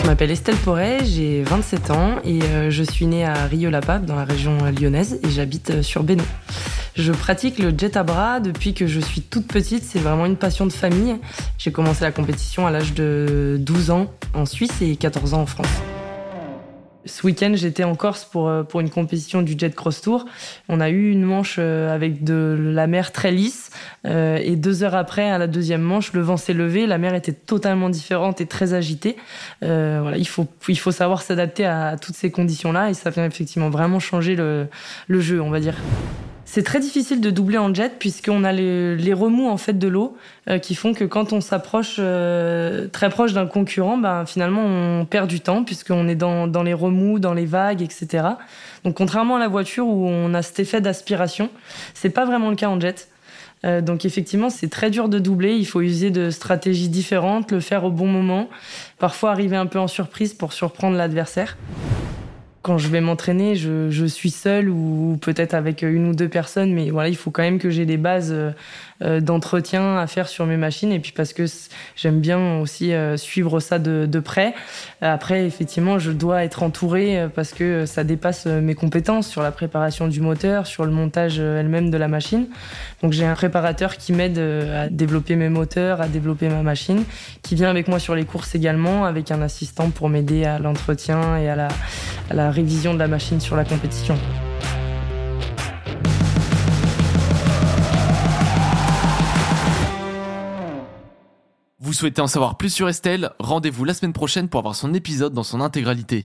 Je m'appelle Estelle Porret, j'ai 27 ans et euh, je suis née à Rieux-la-Pape dans la région lyonnaise et j'habite euh, sur Bénon. Je pratique le jet à bras depuis que je suis toute petite, c'est vraiment une passion de famille. J'ai commencé la compétition à l'âge de 12 ans en Suisse et 14 ans en France. Ce week-end, j'étais en Corse pour, euh, pour une compétition du Jet Cross Tour. On a eu une manche euh, avec de la mer très lisse. Euh, et deux heures après, à la deuxième manche, le vent s'est levé. La mer était totalement différente et très agitée. voilà, il faut, il faut savoir s'adapter à, toutes ces conditions-là. Et ça vient effectivement vraiment changer le, le jeu, on va dire. C'est très difficile de doubler en jet puisqu'on a les, remous en fait de l'eau euh, qui font que quand on s'approche euh, très proche d'un concurrent, ben, finalement on perd du temps puisqu'on est dans, dans, les remous, dans les vagues, etc. Donc contrairement à la voiture où on a cet effet d'aspiration, c'est pas vraiment le cas en jet. Euh, donc effectivement, c'est très dur de doubler. Il faut user de stratégies différentes, le faire au bon moment, parfois arriver un peu en surprise pour surprendre l'adversaire. Quand je vais m'entraîner, je, je, suis seule ou peut-être avec une ou deux personnes, mais voilà, il faut quand même que j'ai des bases euh, euh, d'entretien à faire sur mes machines et puis parce que j'aime bien aussi euh, suivre ça de, de, près. Après, effectivement, je dois être entourée euh, parce que ça dépasse mes compétences sur la préparation du moteur, sur le montage elle-même de la machine. Donc j'ai un préparateur qui m'aide à développer mes moteurs, à développer ma machine, qui vient avec moi sur les courses également, avec un assistant pour m'aider à l'entretien et à la, à la révision de la machine sur la compétition. Vous souhaitez en savoir plus sur Estelle? Rendez-vous la semaine prochaine pour avoir son épisode dans son intégralité.